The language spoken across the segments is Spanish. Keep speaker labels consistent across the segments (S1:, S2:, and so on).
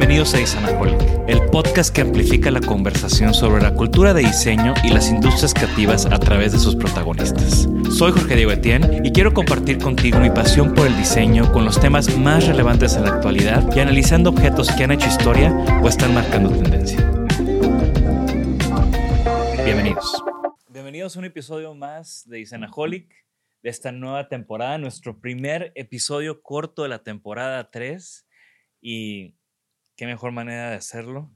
S1: Bienvenidos a Isanaholic, el podcast que amplifica la conversación sobre la cultura de diseño y las industrias creativas a través de sus protagonistas. Soy Jorge Diego Etienne y quiero compartir contigo mi pasión por el diseño con los temas más relevantes en la actualidad y analizando objetos que han hecho historia o están marcando tendencia. Bienvenidos. Bienvenidos a un episodio más de Isanaholic de esta nueva temporada, nuestro primer episodio corto de la temporada 3 y qué mejor manera de hacerlo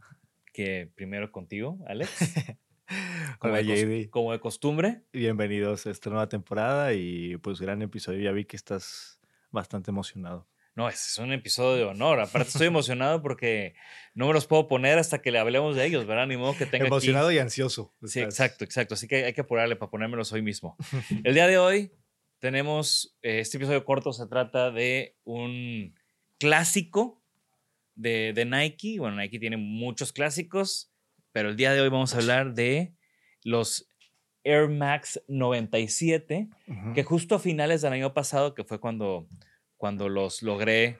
S1: que primero contigo, Alex. Como,
S2: Hola,
S1: de, como de costumbre.
S2: Bienvenidos a esta nueva temporada y pues gran episodio. Ya vi que estás bastante emocionado.
S1: No, ese es un episodio de honor. Aparte, estoy emocionado porque no me los puedo poner hasta que le hablemos de ellos, ¿verdad? Ni modo que tenga aquí-
S2: emocionado y ansioso.
S1: Sí, exacto, exacto. Así que hay que apurarle para ponérmelos hoy mismo. El día de hoy tenemos, eh, este episodio corto se trata de un clásico de, de Nike. Bueno, Nike tiene muchos clásicos, pero el día de hoy vamos a hablar de los Air Max 97,
S2: Ujú.
S1: que justo a finales del año pasado, que fue cuando, cuando los logré,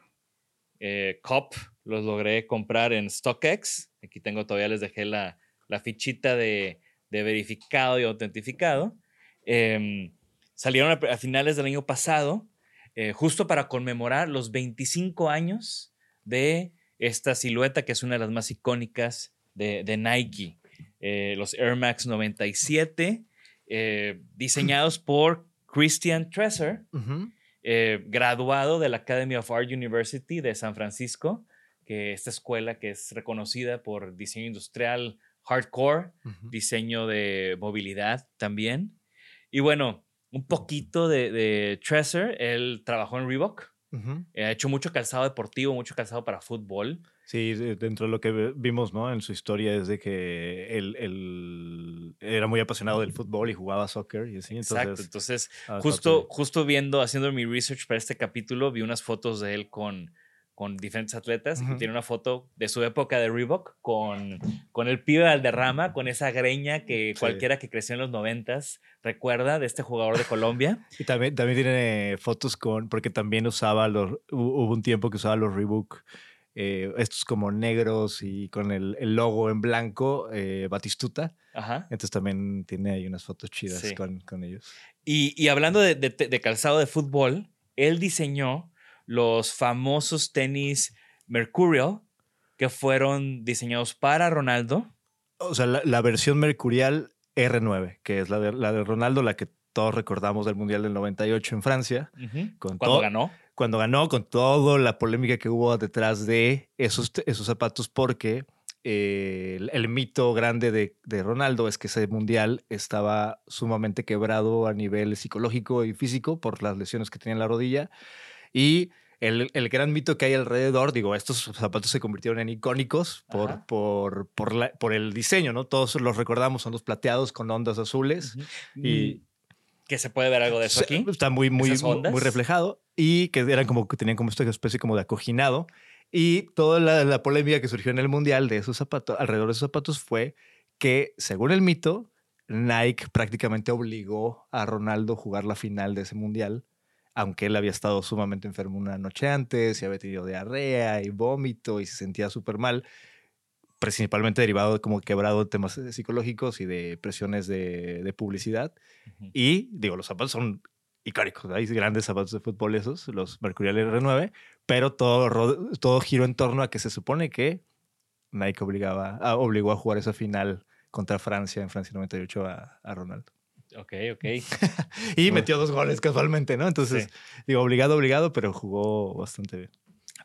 S1: eh, COP, los logré comprar en StockX. Aquí tengo, todavía les dejé la, la fichita de, de verificado y autentificado. Em, salieron a, a finales del año pasado, eh, justo para conmemorar los 25 años de esta silueta que es una de las más icónicas de, de Nike. Eh, los Air Max 97, eh, diseñados por Christian Tresser, eh, graduado de la Academy of Art University de San Francisco, que esta escuela que es reconocida por diseño industrial hardcore, diseño de movilidad también. Y bueno, un poquito de, de Tresser, él trabajó en Reebok, Eh, ha hecho mucho calzado deportivo, mucho calzado para fútbol.
S2: Sí, de- dentro de lo que vimos ¿no? en su historia es de que él, él era muy apasionado del fútbol y jugaba soccer y así. Entonces,
S1: Exacto, entonces
S2: ah,
S1: justo, justo viendo, haciendo mi research para este capítulo, vi unas fotos de él con, con diferentes atletas y
S2: Ujú.
S1: tiene una foto de su época de Reebok con, con el pibe Valderrama, con esa greña que
S2: Sí.
S1: cualquiera que creció en los noventas recuerda de este jugador de Colombia.
S2: Y también, también tiene fotos con, porque también usaba los, hu- hubo un tiempo que usaba los Reebok, eh, estos como negros y con el, el logo en blanco, eh, Batistuta.
S1: Ajá.
S2: Entonces también tiene ahí unas fotos chidas
S1: Sí.
S2: con, con ellos.
S1: Y, y hablando de, de- de calzado de fútbol, él diseñó los famosos tenis Mercurial que fueron diseñados para Ronaldo.
S2: O sea, la, la versión mercurial R9, que es la de, la de Ronaldo, la que todos recordamos del Mundial del 98 en Francia, Con
S1: cuando ganó.
S2: cuando ganó con toda la polémica que hubo detrás de esos, esos zapatos, porque eh, el, el mito grande de, de Ronaldo es que ese Mundial estaba sumamente quebrado a nivel psicológico y físico por las lesiones que tenía en la rodilla y el, el, gran mito que hay alrededor, digo, estos zapatos se convirtieron en icónicos por, por, por, la, por, el diseño, ¿no? Todos los recordamos, son los plateados con ondas azules y...
S1: Que se puede ver algo de eso aquí.
S2: Está muy, muy, muy reflejado y que eran como que tenían como esta especie como de acoginado. Y toda la, la polémica que surgió en el mundial de esos zapatos, alrededor de esos zapatos, fue que, según el mito, Nike prácticamente obligó a Ronaldo a jugar la final de ese mundial aunque él había estado sumamente enfermo una noche antes y había tenido diarrea y vómito y se sentía súper mal, principalmente derivado de como quebrado de temas eh, psicológicos y de presiones de, publicidad. Y digo, los zapatos son icónicos, hay grandes zapatos de fútbol esos, los Mercurial R9, pero todo, todo giró en torno a que se supone que Nike obligaba, ah, obligó a jugar esa final contra Francia en Francia 98 a, a Ronaldo.
S1: Ok, ok.
S2: y metió dos goles casualmente, ¿no? Entonces, digo, obligado, obligado, pero jugó bastante bien.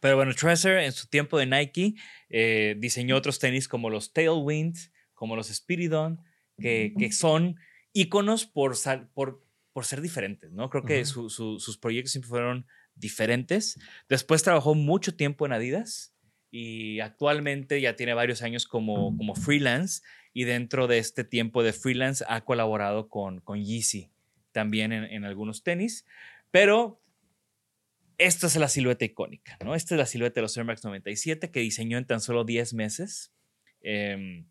S1: Pero bueno, Treasure en su tiempo de Nike eh, diseñó otros tenis como los Tailwind, como los Spiridon, que, que son íconos por, por, por ser diferentes, ¿no? Creo que sus proyectos siempre fueron diferentes. Después trabajó mucho tiempo en Adidas y actualmente ya tiene varios años como, como freelance y dentro de este tiempo de freelance ha colaborado con, con Yeezy también en, algunos tenis, pero esta es la silueta icónica, ¿no? Esta es la silueta de los Air Max 97 que diseñó en tan solo 10 meses. Em,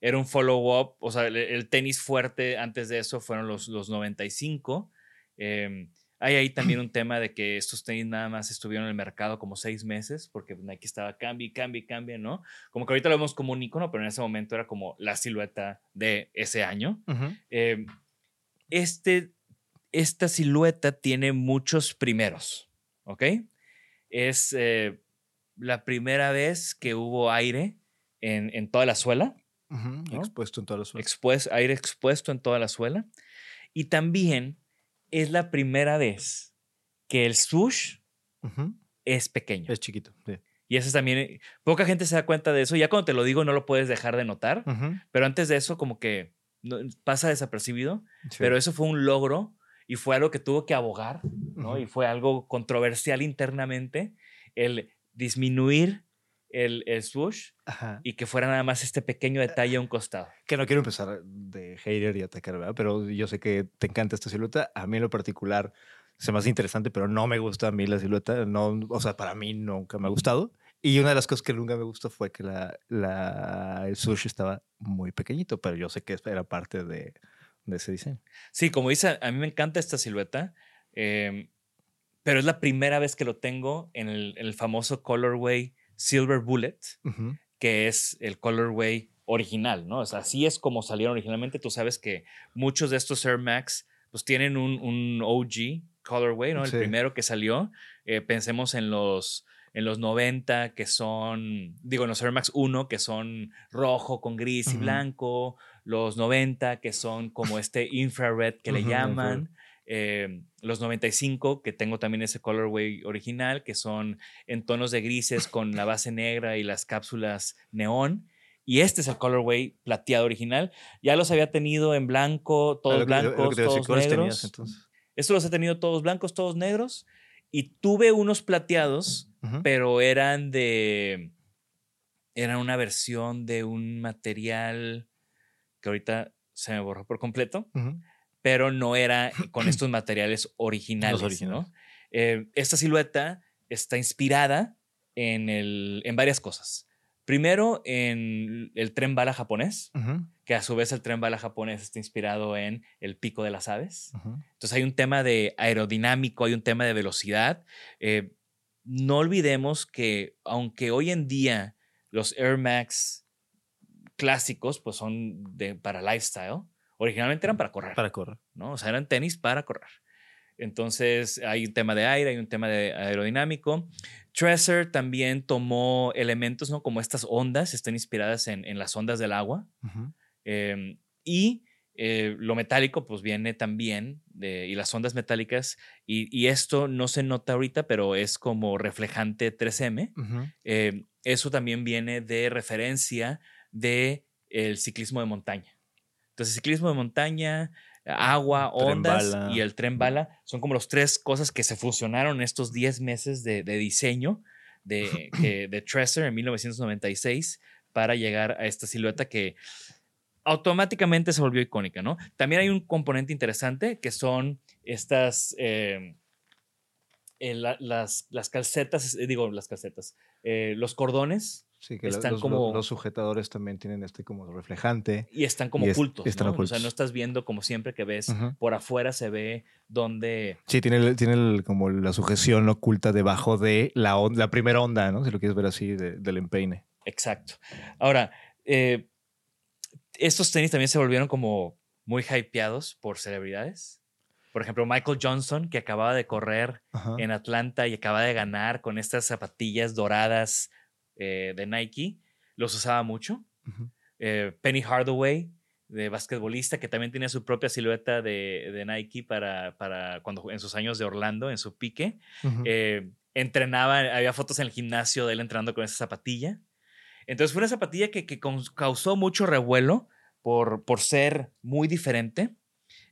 S1: era un follow-up, o sea, el, tenis fuerte antes de eso fueron los, los 95. Hay ahí también un tema de que estos tenis nada más estuvieron en el mercado como seis meses, porque Nike estaba cambia, cambia, cambia, ¿no? Como que ahorita lo vemos como un icono, pero en ese momento era como la silueta de ese año. Em, este, esta silueta tiene muchos primeros, ¿ok? Es eh, la primera vez que hubo aire en, en toda la suela.
S2: Expuesto en toda la suela.
S1: aire expuesto en toda la suela. Y también es la primera vez que el sush es pequeño.
S2: Es chiquito.
S1: Y eso también, eh, poca gente se da cuenta de eso. Ya cuando te lo digo no lo puedes dejar de notar, pero antes de eso como que pasa desapercibido, pero eso fue un logro y fue algo que tuvo que abogar, ¿no? Y fue algo controversial internamente, el disminuir el, el swoosh y que fuera nada más este pequeño detalle a un costado.
S2: Que no quiero empezar de hater y atacar, ¿verdad? Pero yo sé que te encanta esta silueta. A mí en lo particular se me hace interesante, pero no me gusta a mí la silueta. No, o sea, para mí nunca me ha gustado. Y una de las cosas que nunca me gustó fue que la, la, el swoosh estaba muy pequeñito, pero yo sé que era parte de, de ese diseño.
S1: Sí, como dice, a mí me encanta esta silueta. Eh, pero es la primera vez que lo tengo en el, en el famoso colorway Silver Bullet, que es el colorway original, ¿no? O sea, así es como salieron originalmente. Tú sabes que muchos de estos Air Max pues tienen un, un OG colorway, ¿no? El primero que salió. Eh, pensemos en los, en los 90 que son, digo, en los Air Max 1 que son rojo con gris y blanco, los 90 que son como este infrared que le llaman. Em, los 95, que tengo también ese colorway original, que son en tonos de grises con la base negra y las cápsulas neón. Y este es el colorway plateado original. Ya los había tenido en blanco, ah, todos blancos, todos negros. Estos los he tenido todos blancos, todos negros. Y tuve unos plateados, pero eran de. Eran una versión de un material que ahorita se me borró por completo pero no era con estos materiales originales. ¿no? Eh, esta silueta está inspirada en, el, en varias cosas. Primero, en el tren bala japonés, que a su vez el tren bala japonés está inspirado en el pico de las aves. Entonces hay un tema de aerodinámico, hay un tema de velocidad. Eh, no olvidemos que aunque hoy en día los Air Max clásicos pues son de, para lifestyle, Originalmente eran para correr.
S2: Para correr.
S1: ¿no? O sea, eran tenis para correr. Entonces hay un tema de aire, hay un tema de aerodinámico. Treasure también tomó elementos, ¿no? Como estas ondas, están inspiradas en, en las ondas del agua. Em, y eh, lo metálico, pues viene también, de, y las ondas metálicas, y, y, esto no se nota ahorita, pero es como reflejante 3M. Em, eso también viene de referencia de el ciclismo de montaña. Entonces, ciclismo de montaña, agua, ondas
S2: bala.
S1: y el tren bala. Son como las tres cosas que se fusionaron en estos 10 meses de, de diseño de, que- de Tresser en 1996 para llegar a esta silueta que automáticamente se volvió icónica, ¿no? También hay un componente interesante que son estas, eh, eh, la- las, las calcetas, eh, digo, las calcetas, eh, los cordones
S2: Sí, que
S1: Están
S2: los,
S1: como-
S2: los sujetadores también tienen este como reflejante.
S1: y están como
S2: Y es-
S1: ocultos,
S2: están
S1: ¿no? O sea,
S2: ocultos.
S1: no estás viendo como siempre que ves por afuera se ve donde
S2: Sí, tiene, el- tiene el- como la sujeción oculta debajo de la, on- la primera onda, ¿no? Si lo quieres ver así, de- del empeine.
S1: Exacto. Ahora, eh, estos tenis también se volvieron como muy hypeados por celebridades. Por ejemplo, Michael Johnson, que acababa de correr
S2: Ajá.
S1: en Atlanta y acaba de ganar con estas zapatillas doradas eh, de Nike, los usaba mucho. Eh, Penny Hardaway, de basquetbolista, que también tenía su propia silueta de, de Nike para, para cuando en sus años de Orlando, en su pique. Eh, entrenaba, había fotos en el gimnasio de él entrenando con esa zapatilla. Entonces fue una zapatilla que, que caus- causó mucho revuelo por, por ser muy diferente.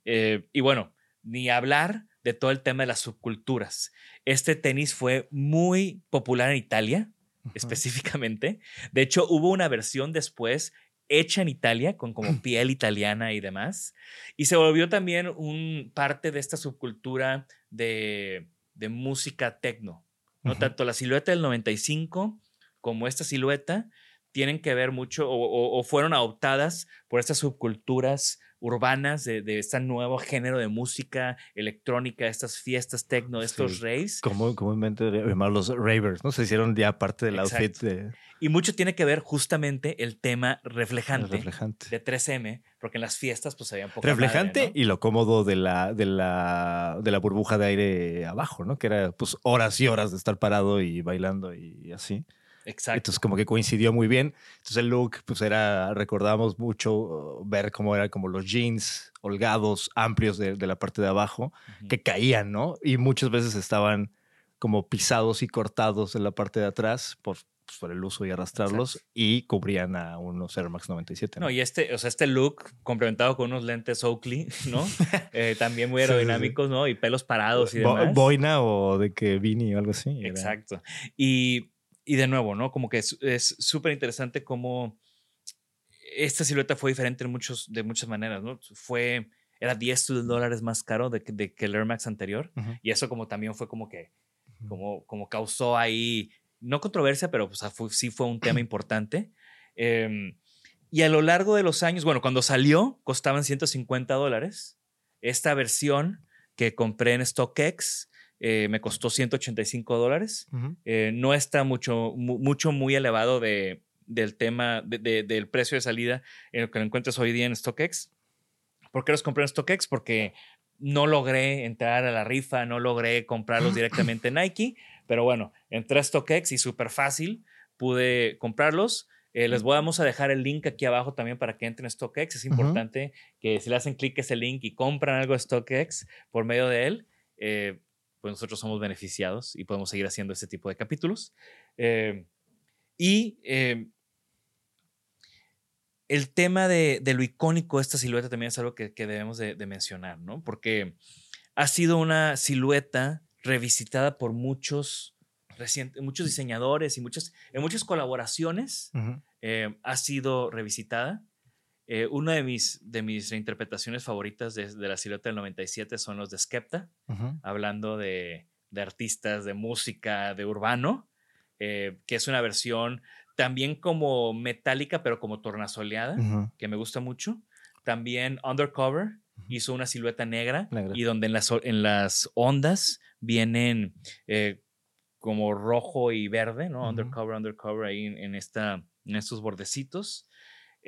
S1: Eh, y bueno, ni hablar de todo el tema de las subculturas. Este tenis fue muy popular en Italia, Específicamente. De hecho, hubo una versión después hecha en Italia con como piel italiana y demás. Y se volvió también un parte de esta subcultura de, de música techno. ¿no? Tanto la silueta del 95 como esta silueta tienen que ver mucho o, o- o fueron adoptadas por estas subculturas urbanas de, de este nuevo género de música electrónica, estas fiestas techno, estos
S2: Sí.
S1: raves.
S2: Como, comúnmente llamados los ravers, ¿no? Se hicieron ya parte del outfit de,
S1: Y mucho tiene que ver justamente el tema reflejante,
S2: reflejante.
S1: de 3M, porque en las fiestas pues había poca
S2: reflejante
S1: madre, ¿no?
S2: y lo cómodo de la, de, la, de la burbuja de aire abajo, ¿no? Que era pues horas y horas de estar parado y bailando y así.
S1: Exacto.
S2: Entonces como que coincidió muy bien. Entonces el look pues era, recordábamos mucho uh, ver cómo eran como los jeans holgados, amplios de, de la parte de abajo,
S1: Ujú.
S2: que caían, ¿no? Y muchas veces estaban como pisados y cortados en la parte de atrás por, pues, por el uso y arrastrarlos y cubrían a unos Air Max 97.
S1: No, y este, o sea, este look complementado con unos lentes Oakley, ¿no? Eh, también muy
S2: Sí, sí, sí.
S1: aerodinámicos, ¿no? Y pelos parados y
S2: Bo-
S1: demás.
S2: boina o de que Vini o algo así. era-
S1: Exacto. Y, y de nuevo, ¿no? Como que es súper interesante cómo esta silueta fue diferente en muchos, de muchas maneras, ¿no? Fue, era 10 dólares más caro de, que- de que el Air Max anterior.
S2: Ujú.
S1: Y eso como también fue como que, como, como causó ahí, no controversia, pero pues, fue- sí fue un tema importante. Em, y a lo largo de los años, bueno, cuando salió, costaban 150 dólares. Esta versión que compré en StockX eh, me costó 185 dólares.
S2: Ujú.
S1: Eh, no está mucho, mu- mucho muy elevado de, del tema, de- de- del precio de salida en lo que lo encuentras hoy día en StockX. ¿Por qué los compré en StockX? Porque no logré entrar a la rifa, no logré comprarlos directamente en Nike, pero bueno, entré a StockX y súper fácil pude comprarlos. Eh, les vamos a dejar el link aquí abajo también para que entren a StockX. Es importante que si le hacen clic a ese link y compran algo de StockX por medio de él, eh, pues nosotros somos beneficiados y podemos seguir haciendo este tipo de capítulos. Eh, y eh, el tema de, de lo icónico de esta silueta también es algo que, que debemos de, de mencionar, ¿no? Porque ha sido una silueta revisitada por muchos, reciente- muchos diseñadores y muchas, en muchas colaboraciones eh, ha sido revisitada. Eh, una de mis, de mis reinterpretaciones favoritas de, de la silueta del 97 son los de Skepta
S2: Ujú.
S1: hablando de, de artistas de música, de urbano, eh, que es una versión también como metálica, pero como tornasoleada,
S2: Ujú.
S1: que me gusta mucho. También Undercover hizo una silueta negra,
S2: Negra.
S1: y donde en las, en las ondas vienen eh, como rojo y verde, ¿no? Undercover, undercover ahí en, en esta, en estos bordecitos.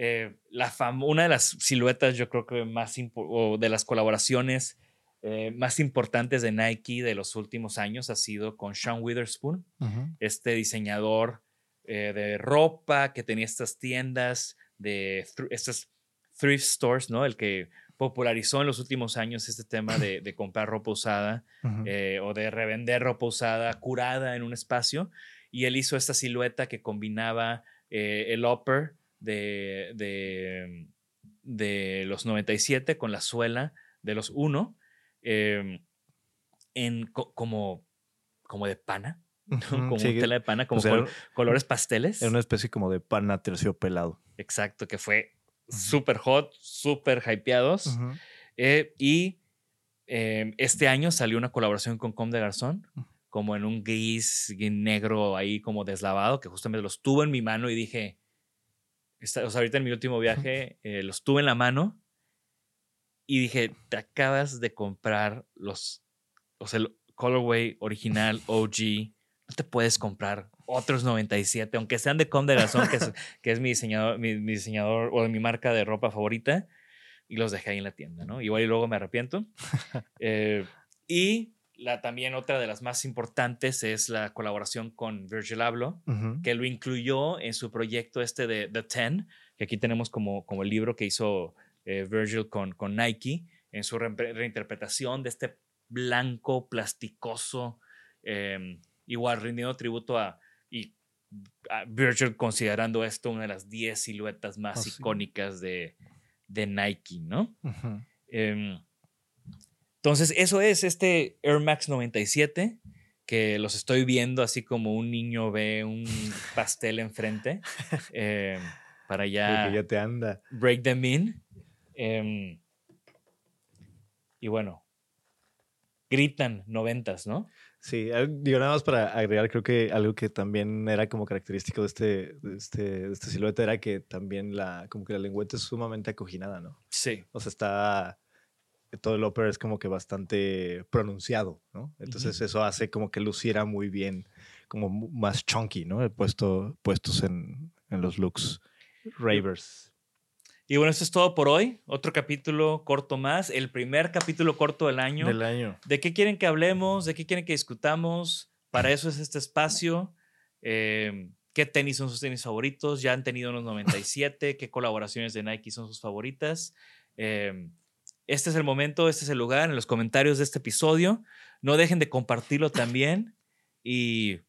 S1: Eh, la una de las siluetas, yo creo que más o de las colaboraciones eh, más importantes de Nike de los últimos años ha sido con Sean Witherspoon,
S2: Ujú.
S1: este diseñador eh, de ropa que tenía estas tiendas de thr- estas thrift stores, ¿no? El que popularizó en los últimos años este tema de, de comprar ropa usada
S2: Ujú.
S1: eh, o de revender ropa usada curada en un espacio. Y él hizo esta silueta que combinaba eh, el upper de, de, de los 97 con la suela de los uno, em, en co- como, como de pana, como
S2: sí,
S1: tela de pana, como
S2: pues era-
S1: colores pasteles.
S2: Era una especie como de pana terciopelado.
S1: Exacto, que fue súper hot, súper hypeados. Eh, y eh, este año salió una colaboración con Com de Garzón, como en un gris negro ahí como deslavado, que justamente los tuve en mi mano y dije, esta- o sea, ahorita en mi último viaje eh, los tuve en la mano y dije, te acabas de comprar los, o sea, el colorway original OG, no te puedes comprar otros 97, aunque sean de Com de Garzón, que es, que es mi diseñador, mi, mi diseñador o mi marca de ropa favorita y los dejé ahí en la tienda, ¿no? Igual y luego me arrepiento. Eh, y la, también otra de las más importantes es la colaboración con Virgil Abloh, que lo incluyó en su proyecto este de The Ten, que aquí tenemos como, como el libro que hizo eh, Virgil con, con Nike, en su re- reinterpretación de este blanco, plasticoso, eh, igual rindiendo tributo a, y, a Virgil considerando esto una de las 10 siluetas más
S2: Ah, sí.
S1: icónicas de, de Nike, ¿no? Entonces, eso es este Air Max 97, que los estoy viendo así como un niño ve un pastel enfrente, em, para ya,
S2: ya te anda.
S1: break them in. Em, y bueno, gritan noventas, ¿no?
S2: Sí, digo nada más para agregar, creo que algo que también era como característico de este, de este, de este silueta era que también la, como que la lengüeta es sumamente acoginada, ¿no?
S1: Sí.
S2: O sea, está, todo el upper es como que bastante pronunciado, ¿no? Entonces eso hace como que luciera muy bien, como más chunky, ¿no? Puesto, puestos en, en los looks ravers.
S1: Y bueno, eso es todo por hoy. Otro capítulo corto más, el primer capítulo corto del año.
S2: Del año.
S1: ¿De qué quieren que hablemos? ¿De qué quieren que discutamos? Para eso es este espacio. Eh, ¿Qué tenis son sus tenis favoritos? Ya han tenido unos 97. ¿Qué colaboraciones de Nike son sus favoritas? Eh, este es el momento, este es el lugar, en los comentarios de este episodio. No dejen de compartirlo también. Y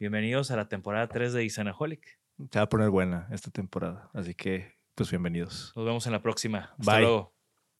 S1: bienvenidos a la temporada 3 de Isanaholic.
S2: Se va a poner buena esta temporada, así que pues bienvenidos.
S1: Nos vemos en la próxima. Hasta
S2: Bye.
S1: luego.